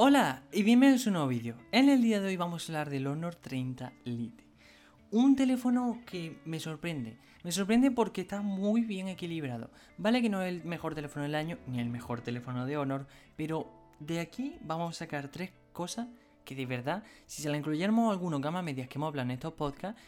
Hola y bienvenidos a un nuevo vídeo. En el día de hoy vamos a hablar del Honor 30 Lite. Un teléfono que me sorprende. Me sorprende porque está muy bien equilibrado. Vale que no es el mejor teléfono del año ni el mejor teléfono de Honor, pero de aquí vamos a sacar tres cosas que de verdad, si se la incluyéramos algunos gama medias que hemos hablado en estos podcasts,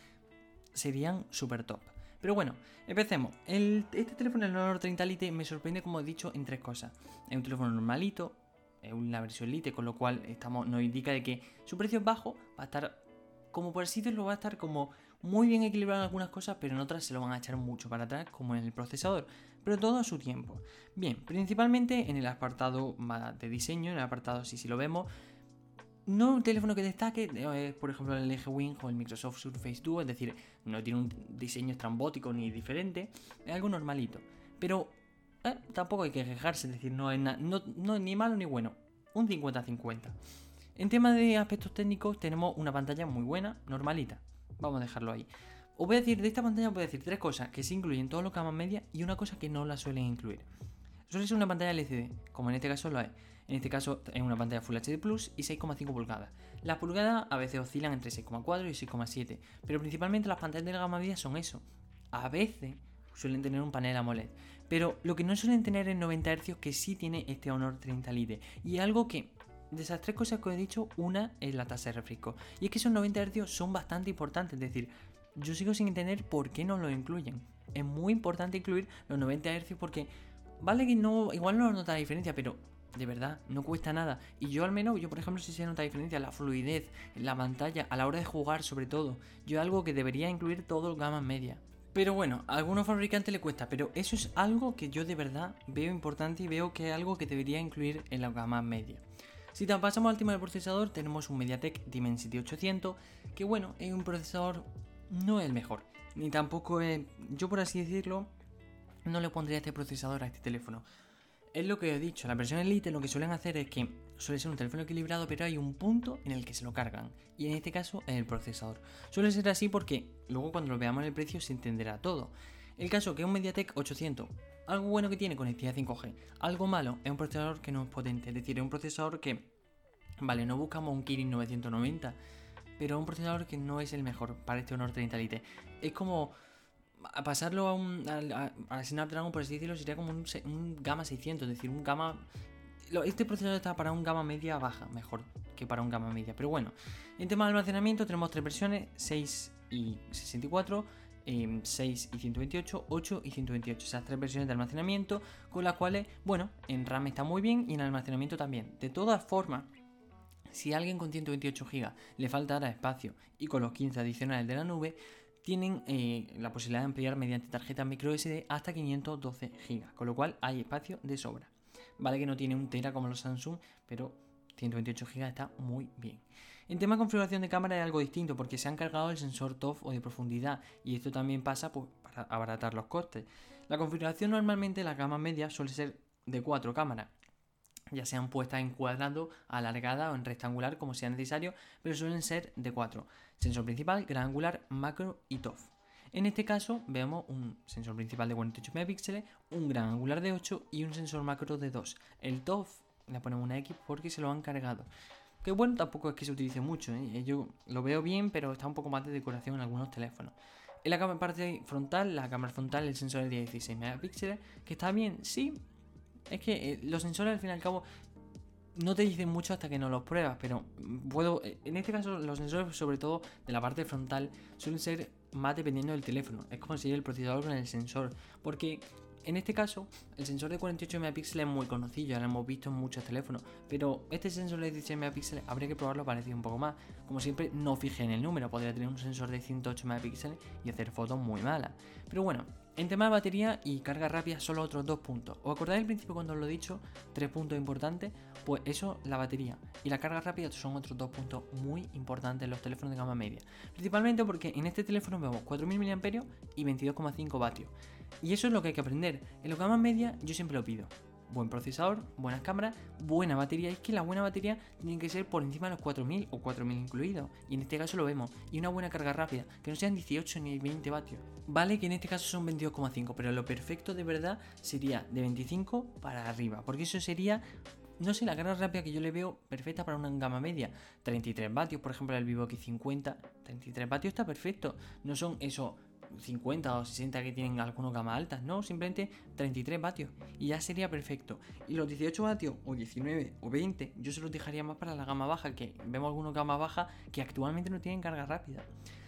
serían súper top. Pero bueno, empecemos. este teléfono, el Honor 30 Lite, me sorprende, como he dicho, en tres cosas. Es un teléfono normalito, es una versión Lite, con lo cual estamos, nos indica de que su precio es bajo, va a estar, como por así decirlo, va a estar como muy bien equilibrado en algunas cosas, pero en otras se lo van a echar mucho para atrás, como en el procesador. Pero todo a su tiempo. Bien, principalmente en el apartado de diseño, en el apartado, si, si lo vemos, no un teléfono que destaque, eh, por ejemplo el LG Wing o el Microsoft Surface Duo, es decir, no tiene un diseño estrambótico ni diferente, es algo normalito. Pero eh, tampoco hay que quejarse, es decir, no es no, ni malo ni bueno, un 50-50. En tema de aspectos técnicos tenemos una pantalla muy buena, normalita, vamos a dejarlo ahí. Os voy a decir, de esta pantalla voy a decir tres cosas que se incluyen todos los camas media y una cosa que no la suelen incluir. Suele ser una pantalla LCD, como en este caso lo es. En este caso es una pantalla Full HD Plus y 6,5 pulgadas. Las pulgadas a veces oscilan entre 6,4 y 6,7, pero principalmente las pantallas de la gama media son eso. A veces suelen tener un panel AMOLED, pero lo que no suelen tener es 90 Hz que sí tiene este Honor 30 Lite. Y algo que de esas tres cosas que os he dicho, una es la tasa de refresco. Y es que esos 90 Hz son bastante importantes, es decir, yo sigo sin entender por qué no lo incluyen. Es muy importante incluir los 90 Hz porque vale que no, igual no nota la diferencia, pero de verdad, no cuesta nada. Y yo al menos, yo por ejemplo, si se nota diferencia, la fluidez, la pantalla, a la hora de jugar sobre todo. Yo algo que debería incluir todo el gama media. Pero bueno, a algunos fabricantes le cuesta, pero eso es algo que yo de verdad veo importante y veo que es algo que debería incluir en la gama media. Si pasamos al tema del procesador, tenemos un MediaTek Dimensity 800, que bueno, es un procesador no es el mejor, ni tampoco es, yo por así decirlo, no le pondría este procesador a este teléfono es lo que he dicho, la versión Elite lo que suelen hacer es que suele ser un teléfono equilibrado, pero hay un punto en el que se lo cargan. Y en este caso es el procesador. Suele ser así porque luego cuando lo veamos en el precio se entenderá todo. El caso que es un MediaTek 800, algo bueno que tiene conectividad 5G, algo malo es un procesador que no es potente, es decir, es un procesador que, vale, no buscamos un Kirin 990, pero es un procesador que no es el mejor para este Honor 30 Lite. Es como a pasarlo a un a, Snapdragon, por así decirlo, sería como un, un, gama 600, es decir, un gama... Este procesador está para un gama media baja, mejor que para un gama media. Pero bueno, en tema de almacenamiento tenemos tres versiones, 6 y 64, 6 y 128, 8 y 128. Esas tres versiones de almacenamiento, con las cuales, bueno, en RAM está muy bien y en almacenamiento también. De todas formas, si a alguien con 128 GB le faltara espacio y con los 15 adicionales de la nube, tienen eh, la posibilidad de ampliar mediante tarjeta micro SD hasta 512 GB, con lo cual hay espacio de sobra. Vale que no tiene un tera como los Samsung, pero 128 GB está muy bien. En tema de configuración de cámara es algo distinto porque se han cargado el sensor TOF o de profundidad y esto también pasa pues, para abaratar los costes. La configuración normalmente en la gama media suele ser de 4 cámaras ya sean puestas en cuadrado, alargada o en rectangular como sea necesario, pero suelen ser de 4. Sensor principal, gran angular, macro y TOF. En este caso vemos un sensor principal de 48 megapíxeles, un gran angular de 8 y un sensor macro de 2. El TOF le ponemos una X porque se lo han cargado. Que bueno, tampoco es que se utilice mucho, ¿eh? yo lo veo bien, pero está un poco más de decoración en algunos teléfonos. En la parte frontal, la cámara frontal, el sensor de 16 megapíxeles, que está bien, sí, es que eh, los sensores al fin y al cabo no te dicen mucho hasta que no los pruebas, pero puedo. Eh, en este caso, los sensores, sobre todo de la parte frontal, suelen ser más dependiendo del teléfono. Es como si el procesador con el sensor. Porque en este caso, el sensor de 48 megapíxeles es muy conocido, ya lo hemos visto en muchos teléfonos, pero este sensor de 16 megapíxeles habría que probarlo para un poco más. Como siempre, no fije en el número, podría tener un sensor de 108 megapíxeles y hacer fotos muy malas. Pero bueno, en tema de batería y carga rápida, solo otros dos puntos. ¿Os acordáis al principio cuando os lo he dicho? Tres puntos importantes. Pues eso, la batería y la carga rápida son otros dos puntos muy importantes en los teléfonos de gama media. Principalmente porque en este teléfono vemos 4000 mAh y 22,5 vatios. Y eso es lo que hay que aprender. En los gama media yo siempre lo pido buen procesador, buenas cámaras, buena batería. Es que la buena batería tiene que ser por encima de los 4000 o 4000 incluidos. Y en este caso lo vemos. Y una buena carga rápida, que no sean 18 ni 20 vatios. Vale que en este caso son 22,5, pero lo perfecto de verdad sería de 25 para arriba. Porque eso sería no sé, la carga rápida que yo le veo perfecta para una gama media. 33 vatios, por ejemplo, el Vivo X50. 33 vatios está perfecto. No son esos 50 o 60 que tienen algunos gamas altas, no, simplemente 33 vatios y ya sería perfecto. Y los 18 vatios o 19 o 20 yo se los dejaría más para la gama baja, que vemos algunos gama baja que actualmente no tienen carga rápida.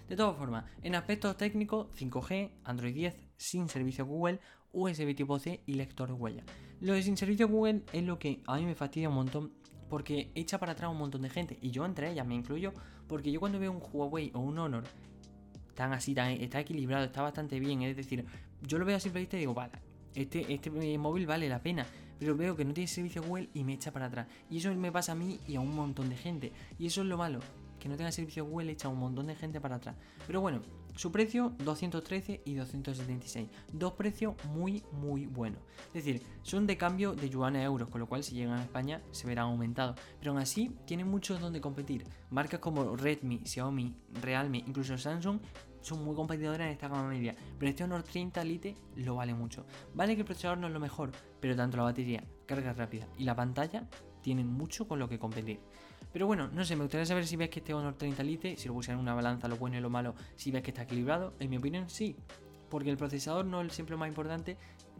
De todas formas, en aspectos técnicos, 5G, Android 10, sin servicio Google, USB tipo C y lector de huella. Lo de sin servicio Google es lo que a mí me fastidia un montón porque echa para atrás un montón de gente y yo entre ellas me incluyo porque yo cuando veo un Huawei o un Honor tan así, tan, está equilibrado, está bastante bien. Es decir, yo lo veo a simple vista y digo, vale, este, este móvil vale la pena. Pero veo que no tiene servicio Google y me echa para atrás. Y eso me pasa a mí y a un montón de gente. Y eso es lo malo, que no tenga servicio Google echa un montón de gente para atrás. Pero bueno, su precio 213 y 276. Dos precios muy muy buenos. Es decir, son de cambio de yuan a euros, con lo cual si llegan a España se verán aumentados. Pero aún así tienen muchos donde competir. Marcas como Redmi, Xiaomi, Realme, incluso Samsung son muy competidoras en esta gama media. Pero este Honor 30 Lite lo vale mucho. Vale que el procesador no es lo mejor, pero tanto la batería, carga rápida y la pantalla tienen mucho con lo que competir. Pero bueno, no sé, me gustaría saber si ves que este Honor 30 Lite, si lo pusieran en una balanza, lo bueno y lo malo, si ves que está equilibrado. En mi opinión, sí. Porque el procesador no es siempre lo más importante,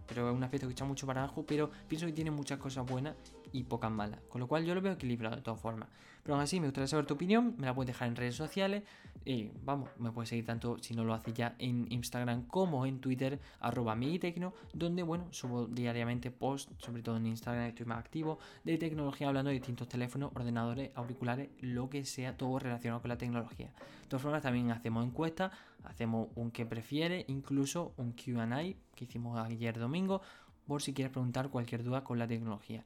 pero es un aspecto que echa mucho para abajo, pero pienso que tiene muchas cosas buenas y pocas malas. Con lo cual yo lo veo equilibrado de todas formas. Pero aún así, me gustaría saber tu opinión, me la puedes dejar en redes sociales. Y vamos, me puedes seguir tanto si no lo haces ya en Instagram como en Twitter, arroba tecno donde bueno, subo diariamente posts, sobre todo en Instagram estoy más activo, de tecnología hablando de distintos teléfonos, ordenadores, auriculares, lo que sea, todo relacionado con la tecnología. De todas formas, también hacemos encuestas, hacemos un que prefiere, incluso un QA que hicimos ayer domingo, por si quieres preguntar cualquier duda con la tecnología.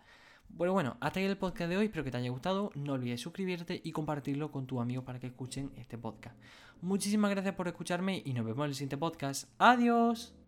Bueno, bueno, hasta aquí el podcast de hoy, espero que te haya gustado, no olvides suscribirte y compartirlo con tus amigos para que escuchen este podcast. Muchísimas gracias por escucharme y nos vemos en el siguiente podcast. Adiós.